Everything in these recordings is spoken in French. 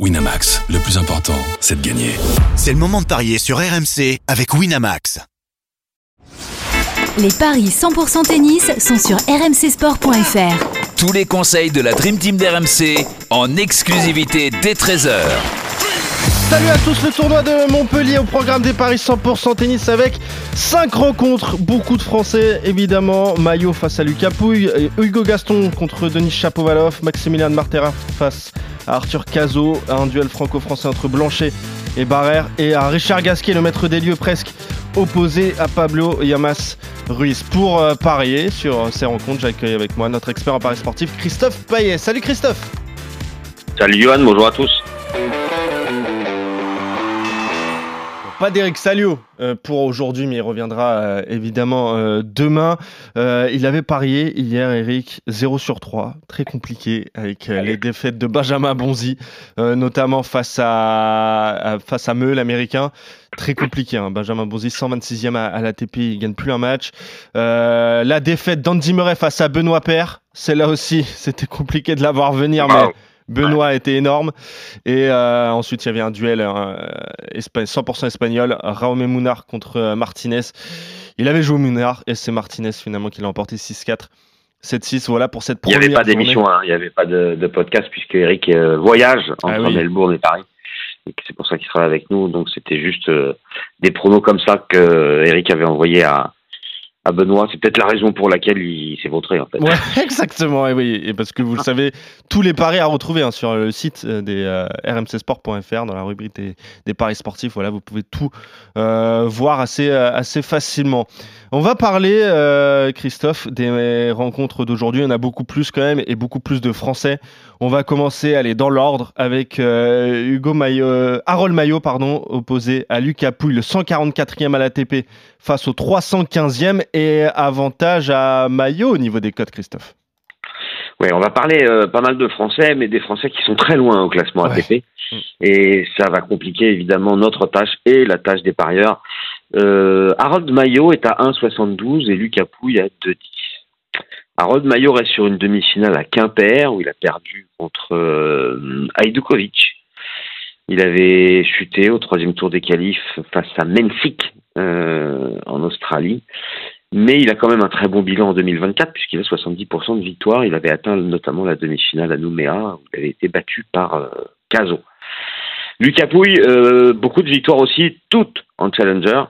Winamax, le plus important, c'est de gagner. C'est le moment de parier sur RMC avec Winamax. Les paris 100% tennis sont sur rmcsport.fr. Tous les conseils de la Dream Team d'RMC en exclusivité dès 13h. Salut à tous, le tournoi de Montpellier au programme des paris 100% tennis avec 5 rencontres, beaucoup de Français évidemment, Maillot face à Lucas Pouille, Hugo Gaston contre Denis Chapovalov, Maximilian Martera face à Arthur Cazot, un duel franco-français entre Blanchet et Barrère et à Richard Gasquet, le maître des lieux presque opposé à Pablo Yamas Ruiz. Pour euh, parier sur ces rencontres, j'accueille avec moi notre expert en paris sportif Christophe Payet. Salut Christophe Salut Johan, bonjour à tous Pas d'Eric Salio euh, pour aujourd'hui, mais il reviendra euh, évidemment euh, demain. il avait parié hier, Eric, 0 sur 3. Très compliqué avec les défaites de Benjamin Bonzi, notamment face à, face à Meul, l'américain. Très compliqué. Hein. Benjamin Bonzi, 126e à, l'ATP, il gagne plus un match. la défaite d'Andy Murray face à Benoît Paire, c'est là aussi, c'était compliqué de l'avoir venir, mais Benoît était énorme. Et euh, ensuite, il y avait un duel 100% euh, espagnol, Raume Munar contre euh, Martinez. Il avait joué Munar et c'est Martinez finalement qui l'a emporté 6-4. 7-6, voilà pour cette première Il n'y avait pas d'émission, hein. il n'y avait pas de, podcast puisque Eric voyage entre ah Melbourne et Paris. C'est pour ça qu'il sera avec nous. Donc c'était juste des pronos comme ça que Eric avait envoyé à, à Benoît. C'est peut-être la raison pour laquelle il s'est vautré en fait. Ouais, exactement. Et oui, et parce que vous le savez, tous les paris à retrouver hein, sur le site euh, des euh, rmcsport.fr dans la rubrique des, paris sportifs. Voilà, vous pouvez tout euh, voir assez assez facilement. On va parler, Christophe, des rencontres d'aujourd'hui. On a beaucoup plus quand même et beaucoup plus de Français. On va commencer, aller dans l'ordre avec Hugo Maillot, Harold Maillot, pardon, opposé à Lucas Pouille, le 144e à l'ATP face au 315e et avantage à Maillot au niveau des codes, Christophe. Oui, on va parler euh, pas mal de Français, mais des Français qui sont très loin au classement ATP. Et ça va compliquer évidemment notre tâche et la tâche des parieurs. Euh, Harold Maillot est à 1,72 et Lucas Pouille à 2,10. Harold Maillot reste sur une demi-finale à Quimper où il a perdu contre euh, Il avait chuté au troisième tour des qualifs face à Mensik euh, en Australie. Mais il a quand même un très bon bilan en 2024 puisqu'il a 70% de victoires. Il avait atteint notamment la demi-finale à Nouméa où il avait été battu par euh, Caso. Lucas Pouille, euh, beaucoup de victoires aussi, toutes en challenger.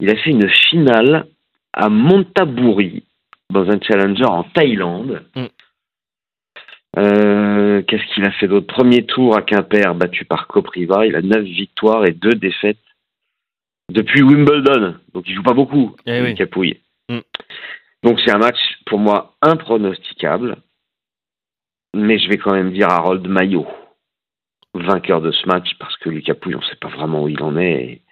Il a fait une finale à Montabouri dans un challenger en Thaïlande. Mm. Euh, qu'est-ce qu'il a fait d'autre? Premier tour à Quimper, battu par Copriva. Il a 9 victoires et 2 défaites depuis Wimbledon. Donc il joue pas beaucoup, eh Capouille. Mm. Donc c'est un match pour moi impronosticable. Mais je vais quand même dire Harold Maillot, vainqueur de ce match, parce que Lucas Pouille, on ne sait pas vraiment où il en est.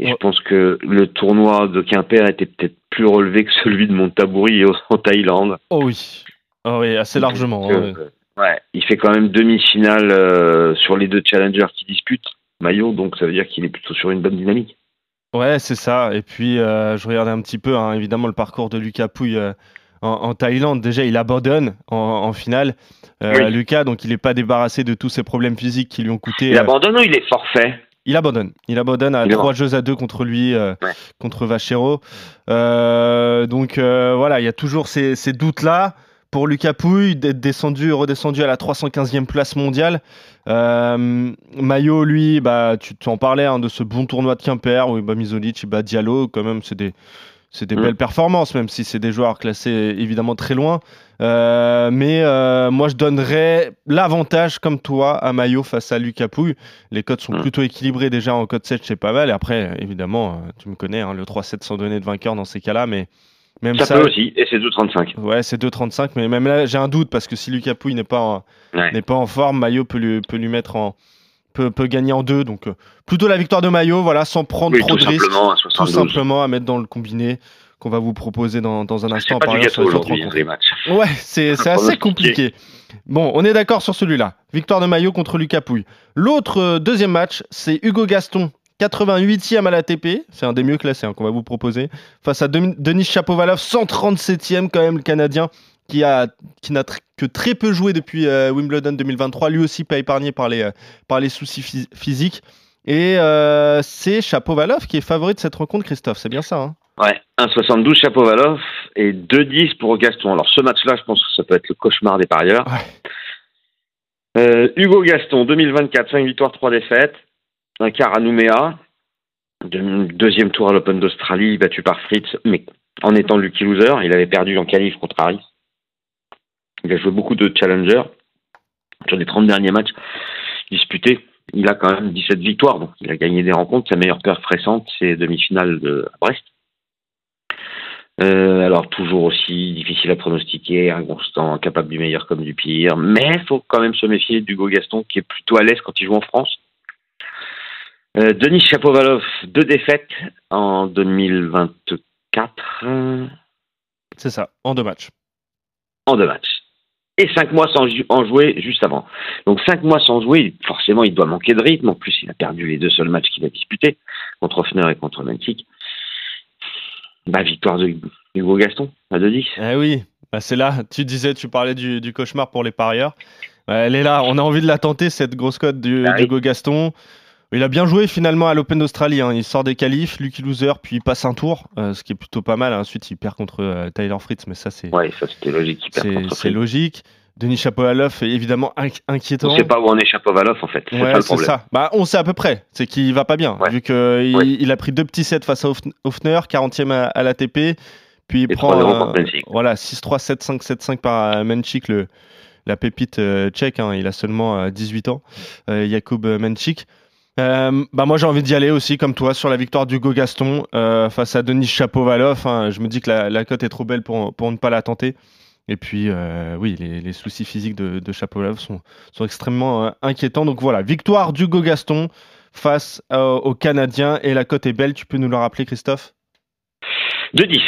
Et, je pense que le tournoi de Quimper était peut-être plus relevé que celui de Montabouri en Thaïlande. Oh oui, oh oui assez largement. Euh, ouais. il fait quand même demi-finale euh, sur les deux challengers qui disputent maillot, donc ça veut dire qu'il est plutôt sur une bonne dynamique. Ouais, c'est ça. Et puis, euh, je regardais un petit peu, hein, évidemment, le parcours de Lucas Pouille euh, en, Thaïlande. Déjà, il abandonne en, finale. Euh, Lucas, donc il n'est pas débarrassé de tous ses problèmes physiques qui lui ont coûté. Il abandonne ou il est forfait? Il abandonne. Il abandonne à trois jeux à deux contre lui, contre Vachero. donc voilà, il y a toujours ces, ces doutes-là pour Lucas Pouille d'être descendu, redescendu à la 315e place mondiale. Euh, Maillot, lui, bah, tu t'en parlais hein, de ce bon tournoi de Quimper où bah, Misolic, bah, Diallo, quand même, c'est des, c'est des mm. belles performances, même si c'est des joueurs classés évidemment très loin. Euh, mais euh, moi, je donnerais l'avantage, comme toi, à Maillot face à Lucas Pouille. Les codes sont mm. plutôt équilibrés déjà en code 7, c'est pas mal. Et après, évidemment, tu me connais, hein, le 3-7 sans donner de vainqueur dans ces cas-là, mais ça, peut aussi, et c'est 2,35. Ouais, c'est 2,35, mais même là, j'ai un doute parce que si Lucas Pouille n'est pas, en, n'est pas en forme, Maillot peut lui, peut lui mettre en. Peut, peut gagner en deux, donc euh, plutôt la victoire de Maillot, voilà, sans prendre trop de risques, tout simplement à mettre dans le combiné qu'on va vous proposer dans, dans un instant. Pas du gâteau aujourd'hui, les matchs. Ouais, c'est, c'est assez compliqué. Bon, on est d'accord sur celui-là. Victoire de Maillot contre Lucas Pouille. L'autre euh, deuxième match, c'est Hugo Gaston 88e à l'ATP, c'est un des mieux classés hein, qu'on va vous proposer, face à Denis Chapovalov, 137e quand même le Canadien, qui a qui n'a tr- que très peu joué depuis euh, Wimbledon 2023, lui aussi pas épargné par les, euh, par les soucis phys- physiques. Et euh, c'est Chapovalov qui est favori de cette rencontre, Christophe, c'est bien ça hein? Ouais, 1,72 Chapovalov et 2,10 pour Gaston. Alors ce match-là, je pense que ça peut être le cauchemar des parieurs. Euh, Hugo Gaston, 2024, 5 victoires, 3 défaites. Un quart à Deuxième tour à l'Open d'Australie, battu par Fritz, mais en étant lucky loser. Il avait perdu en qualif contre Harris. Il a joué beaucoup de challengers. Sur les 30 derniers matchs disputés, il a quand même 17 victoires. Donc il a gagné des rencontres. Sa meilleure perf récente, c'est demi-finale de Brest. Euh, alors toujours aussi difficile à pronostiquer, inconstant, capable du meilleur comme du pire, mais il faut quand même se méfier d'Hugo Gaston qui est plutôt à l'aise quand il joue en France. Euh, Denis Chapovalov, deux défaites en 2024 euh, C'est ça, en deux matchs. en deux matchs. Et cinq mois sans en jouer juste avant. Donc cinq mois sans jouer, forcément il doit manquer de rythme. En plus, il a perdu les deux seuls matchs qu'il a disputés, contre Hoffner et contre Mentic. Bah, victoire de Hugo Gaston, à 2-10. Eh oui, bah, c'est là, tu disais, tu parlais du, du cauchemar pour les parieurs. Ouais, elle est là, on a envie de la tenter, cette grosse cote Ah oui. d'Hugo Gaston. Il a bien joué finalement à l'Open d'Australie. hein. Il sort des qualifs, lucky loser, puis il passe un tour, euh, ce qui est plutôt pas mal. Ensuite, il perd contre euh, Tyler Fritz, mais ça, c'est, Ouais, ça c'était logique. c'est. Denis Chapovalov est évidemment inqui- inquiétant. On sait pas où on est Chapovalov en fait. C'est Ouais, ça c'est. Bah, on sait à peu près. C'est qu'il va pas bien. Ouais. Vu qu'il il a pris deux petits sets face à Hoffner, 40e à, à l'ATP. Puis il Et prend 3-0 euh, voilà, 6-3, 7-5, 7-5 par Menchik, le, la pépite euh, tchèque. hein. il a seulement euh, 18 ans, Jakub Menchik. Euh, bah moi j'ai envie d'y aller aussi comme toi sur la victoire d'Hugo Gaston euh, face à Denis Chapovalov. hein. Je me dis que la, la cote est trop belle pour, pour ne pas la tenter. Et puis euh, oui, les, les soucis physiques de, de Chapovalov sont, sont extrêmement euh, inquiétants. Donc voilà, victoire d'Hugo Gaston face aux Canadiens et la cote est belle. Tu peux nous le rappeler Christophe? 2-10.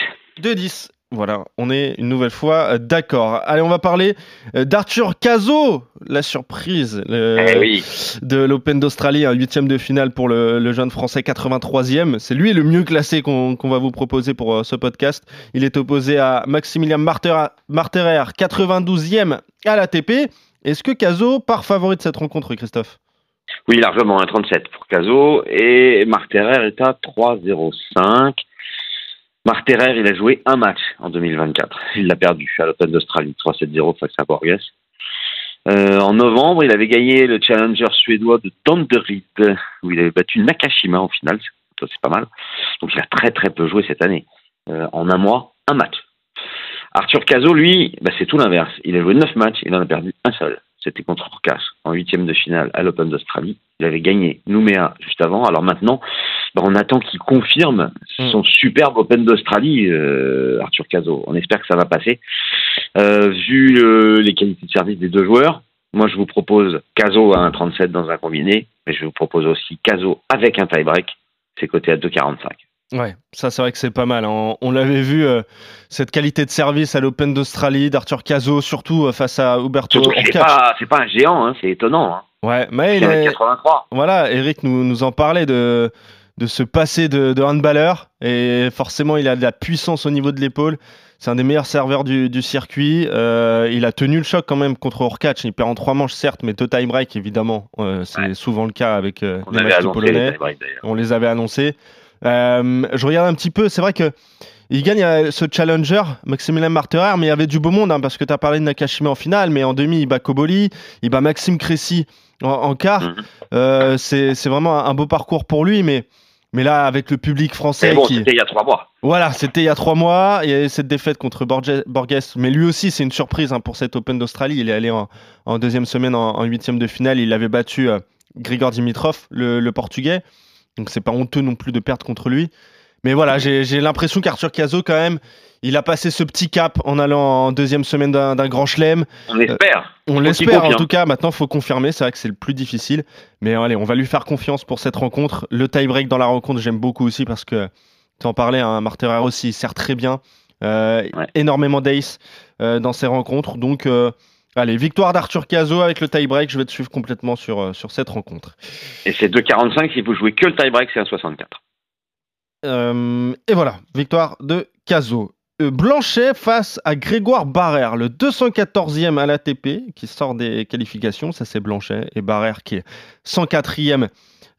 2-10. Voilà, on est une nouvelle fois euh, d'accord. Allez, on va parler euh, d'Arthur Cazot, la surprise le- Eh oui. de l'Open d'Australie, un huitième de finale pour le, le jeune français 83e. C'est lui le mieux classé qu'on va vous proposer pour euh, ce podcast. Il est opposé à Maximilien Marterer, Marterer 92e à l'ATP. Est-ce que Cazot part favori de cette rencontre, Christophe? Oui, largement, 1,37 pour Caso. Et Marc Terrer est à 3,05. Marc Terrer, il a joué un match en 2024. Il l'a perdu à l'Open d'Australie, 3-7-0 face à Borges. Euh, en novembre, il avait gagné le challenger suédois de Danderyd, où il avait battu Nakashima en finale. C'est pas mal. Donc, il a très très peu joué cette année. Euh, en un mois, un match. Arthur Cazot, lui, bah, c'est tout l'inverse. Il a joué neuf matchs, il en a perdu un seul. C'était contre Orcas en huitième de finale à l'Open d'Australie. Il avait gagné Nouméa juste avant. Alors maintenant, bah, on attend qu'il confirme son superbe Open d'Australie, euh, Arthur Cazot. On espère que ça va passer. Euh, vu euh, les qualités de service des deux joueurs, moi je vous propose Cazot à 1,37 dans un combiné, mais je vous propose aussi Cazot avec un tie-break. C'est coté à 2,45. Ouais, ça c'est vrai que c'est pas mal. hein. On, l'avait vu, euh, cette qualité de service à l'Open d'Australie, d'Arthur Cazot, surtout euh, face à Huberto c'est pas, un géant, hein, c'est étonnant. Hein. Ouais, mais Il est... 83. Voilà, Eric nous, nous en parlait de, de ce passé de, de handballeur. Et forcément, il a de la puissance au niveau de l'épaule. C'est un des meilleurs serveurs du, du circuit. Euh, il a tenu le choc quand même contre Orkach. Il perd en trois manches, certes, mais deux time break, évidemment. Euh, c'est Ouais. souvent le cas avec euh, les matchs polonais. les. On les avait annoncés. Je regarde un petit peu, c'est vrai que il gagne ce challenger, Maximilien Marterer, mais il y avait du beau monde, hein, parce que tu as parlé de Nakashima en finale, mais en demi, il bat Koboli, il bat Maxime Cressy en, en quart. Mhm. Euh, c'est c'est vraiment un, un beau parcours pour lui, mais, mais là, avec le public français Mais bon, qui. c'était il y a trois mois. Voilà, c'était il y a trois mois. Il y a eu cette défaite contre Borges, Borges. mais lui aussi, c'est une surprise hein, pour cet Open d'Australie. Il est allé en, en deuxième semaine en, en huitième de finale. Il avait battu euh, Grigor Dimitrov, le, le portugais. Donc c'est pas honteux non plus de perdre contre lui. Mais voilà, j'ai l'impression qu'Arthur Cazot, quand même, il a passé ce petit cap en allant en deuxième semaine d'un grand chelem. On espère. On Faut l'espère en tout cas. Maintenant, faut confirmer. C'est vrai que c'est le plus difficile. Mais allez, on va lui faire confiance pour cette rencontre. Le tie-break dans la rencontre, j'aime beaucoup aussi parce que tu en parlais, hein, Marterer aussi, il sert très bien. Euh, Ouais. Énormément d'ace euh, dans ses rencontres. Donc, euh, allez, victoire d'Arthur Cazot avec le tie-break. Je vais te suivre complètement sur, euh, sur cette rencontre. Et c'est 2,45. Si vous jouez que le tie-break, c'est un 64. Euh, et voilà, victoire de Cazot. euh, Blanchet face à Grégoire Barrère, le 214e à l'ATP, qui sort des qualifications. Ça, c'est Blanchet. Et Barrère qui est 104e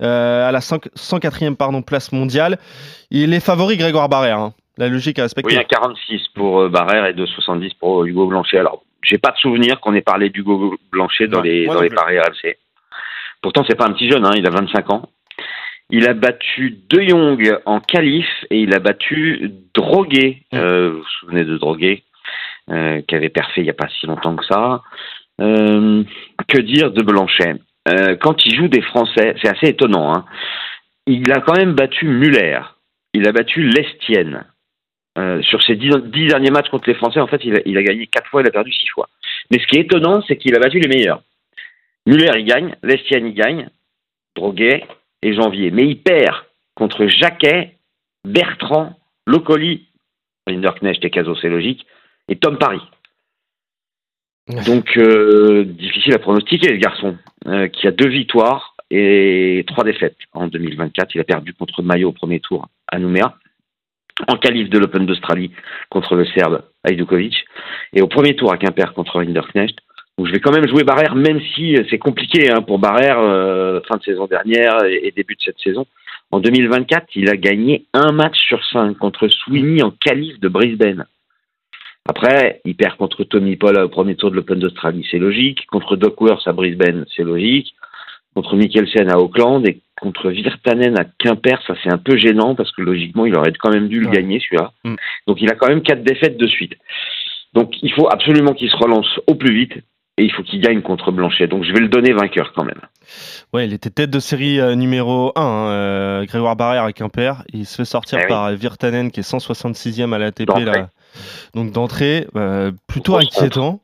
euh, à la 104e pardon, place mondiale. Il est favori, Grégoire Barrère. Hein. La logique à respecter. Oui, un 46 pour euh, Barrère et 2,70 pour Hugo Blanchet. Alors, j'ai pas de souvenir qu'on ait parlé d'Hugo Blanchet dans les, dans les paris RLC. Pourtant, c'est pas un petit jeune, hein, il a 25 ans. Il a battu De Jong en qualif et il a battu Droguet. Euh, vous vous souvenez de Droguet, euh, qui avait perfait il n'y a pas si longtemps que ça. Euh, que dire de Blanchet? Euh, Quand il joue des Français, c'est assez étonnant. Hein. Il a quand même battu Muller. Il a battu Lestienne. Sur ses dix, derniers matchs contre les Français, en fait, il a, il a gagné quatre fois, il a perdu six fois. Mais ce qui est étonnant, c'est qu'il a battu les meilleurs. Muller, il gagne. Lestienne, il gagne. Droguet, et janvier. Mais il perd contre Jacquet, Bertrand, Locoli, Linderknecht et Caso, c'est logique, et Tom Paris. Donc, euh, difficile à pronostiquer, le garçon, euh, qui a deux victoires et trois défaites en 2024. Il a perdu contre Mayo au premier tour à Nouméa, en qualif de l'Open d'Australie contre le Serbe Ajdukovic, et au premier tour à Quimper contre Linderknecht. Donc je vais quand même jouer Barrère, même si c'est compliqué hein, pour Barrère, euh, fin de saison dernière et, début de cette saison. En 2024, il a gagné un match sur cinq contre Sweeney en qualif de Brisbane. Après, il perd contre Tommy Paul au premier tour de l'Open d'Australie, c'est logique. Contre Doc Worth à Brisbane, c'est logique. Contre Mikkelsen à Auckland et contre Virtanen à Quimper, ça c'est un peu gênant parce que logiquement, il aurait quand même dû le gagner celui-là. Mm. Donc il a quand même quatre défaites de suite. Donc il faut absolument qu'il se relance au plus vite et il faut qu'il gagne contre Blanchet. Donc je vais le donner vainqueur quand même. Ouais, il était tête de série euh, numéro 1, hein, euh, Grégoire Barrère avec Quimper. Il se fait sortir eh par Virtanen qui est 166e à l'ATP. Là. Donc d'entrée, euh, plutôt inquiétant.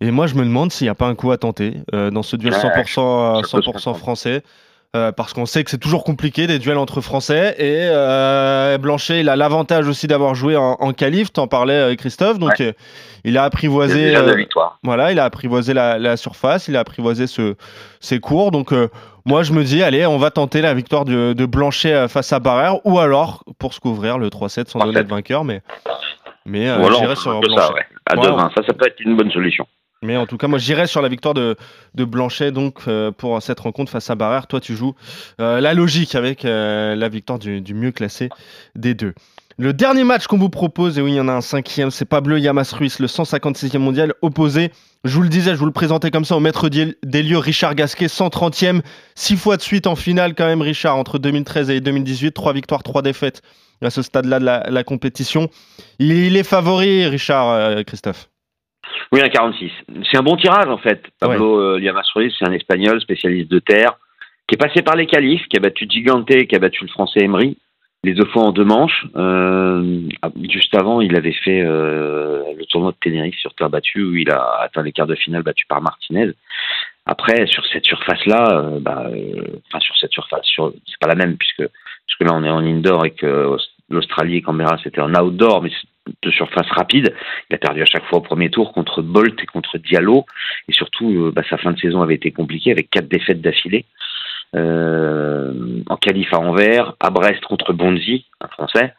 Et moi je me demande s'il n'y a pas un coup à tenter dans ce duel 100%, 100 français. Parce qu'on sait que c'est toujours compliqué des duels entre Français et Blanchet il a l'avantage aussi d'avoir joué en, en qualif, t'en parlais Christophe, donc il a apprivoisé. Euh, voilà, il a apprivoisé la, surface, il a apprivoisé ce, ses cours. Donc, euh, moi, je me dis, allez, on va tenter la victoire de, de Blanchet euh, face à Barrère, ou alors pour se couvrir le 3-7 sans donner de vainqueur. Mais, mais j'irai sur Blanchet. Ça, À demain, ça, ça peut être une bonne solution. Mais en tout cas, moi, j'irai sur la victoire de, Blanchet donc pour cette rencontre face à Barrère. Toi, tu joues la logique avec la victoire du, mieux classé des deux. Le dernier match qu'on vous propose, et oui, il y en a un cinquième, c'est Pablo Yamas Ruiz, le 156e mondial, opposé, je vous le disais, je vous le présentais comme ça, au maître des lieux, Richard Gasquet, 130e, six fois de suite en finale quand même, Richard, entre 2013 et 2018, trois victoires, trois défaites à ce stade-là de la, compétition. Il, est favori, Richard, euh, Christophe. Oui, un 46. C'est un bon tirage en fait. Pablo ouais. Euh, Ruiz, c'est un Espagnol spécialiste de terre, qui est passé par les qualifs, qui a battu Gigante, qui a battu le Français Emery les deux fois en deux manches. Euh, juste avant, il avait fait euh, le tournoi de Tenerife sur terre battue où il a atteint les quarts de finale battu par Martinez. Après, sur cette surface-là, euh, bah, enfin sur cette surface, sur, c'est pas la même puisque puisque là on est en indoor et que l'Australie et Canberra c'était en outdoor, mais de surface rapide. Il a perdu à chaque fois au premier tour contre Bolt et contre Diallo. Et surtout, bah, sa fin de saison avait été compliquée avec quatre défaites d'affilée. Euh, en qualif à Anvers, à Brest contre Bonzi, un Français.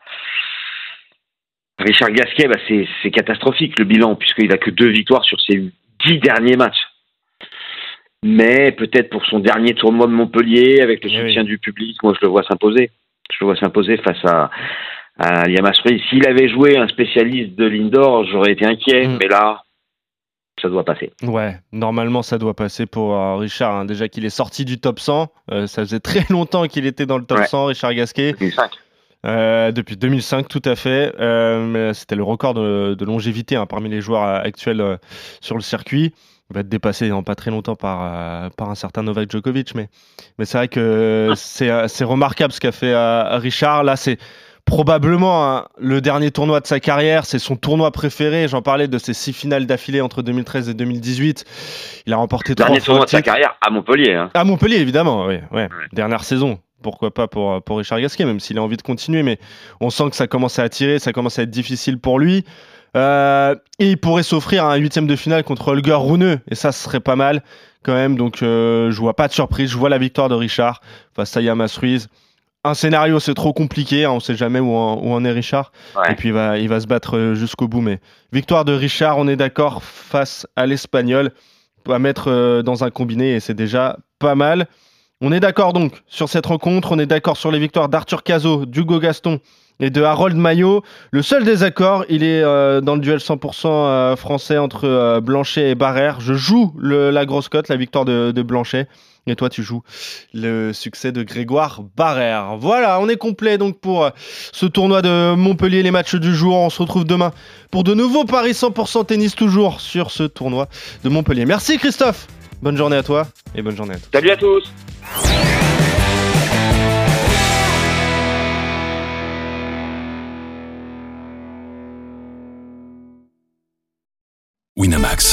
Richard Gasquet, bah c'est catastrophique le bilan, puisqu'il a que deux victoires sur ses dix derniers matchs. Mais peut-être pour son dernier tournoi de Montpellier, avec le eh soutien du public, moi je le vois s'imposer. Je le vois s'imposer face à, à Yamas S'il avait joué un spécialiste de l'indoor, j'aurais été inquiet. Mm. Mais là, ça doit passer. Ouais, normalement ça doit passer pour euh, Richard. Hein. Déjà qu'il est sorti du top 100, euh, ça faisait très longtemps qu'il était dans le top 100, Richard Gasquet. 2005. Euh, depuis 2005, tout à fait. C'était le record de, longévité hein, parmi les joueurs actuels sur le circuit. Il va être dépassé dans pas très longtemps par, par un certain Novak Djokovic. Mais, mais c'est vrai que ah. c'est remarquable ce qu'a fait Richard. Là, c'est probablement hein, le dernier tournoi de sa carrière. C'est son tournoi préféré. J'en parlais de ses six finales d'affilée entre 2013 et 2018. Il a remporté trois Dernier tournoi de sa carrière à Montpellier. Hein. À Montpellier, évidemment. Oui, ouais. Dernière saison. Pourquoi pas pour, pour Richard Gasquet, même s'il a envie de continuer. Mais on sent que ça commence à attirer, ça commence à être difficile pour lui. Euh, et il pourrait s'offrir un huitième de finale contre Holger Rune. Et ça, ce serait pas mal quand même. Donc, euh, je vois pas de surprise. Je vois la victoire de Richard face à Yamas Ruiz un scénario, c'est trop compliqué. Hein, on sait jamais où en, où en est Richard. Ouais. Et puis il va, il va se battre euh, jusqu'au bout. Mais victoire de Richard, on est d'accord, face à l'Espagnol. À mettre euh, dans un combiné et c'est déjà pas mal. On est d'accord donc sur cette rencontre. On est d'accord sur les victoires d'Arthur Cazot, d'Hugo Gaston et de Harold Maillot. Le seul désaccord, il est euh, dans le duel 100% euh, français entre euh, Blanchet et Barrère. Je joue le- la grosse cote, la victoire de, de Blanchet. Et toi, tu joues le succès de Grégoire Barrère. Voilà, on est complet donc pour euh, ce tournoi de Montpellier, les matchs du jour. On se retrouve demain pour de nouveaux paris 100% tennis toujours sur ce tournoi de Montpellier. Merci Christophe. Bonne journée à toi et bonne journée à toi. Salut à tous Winamax,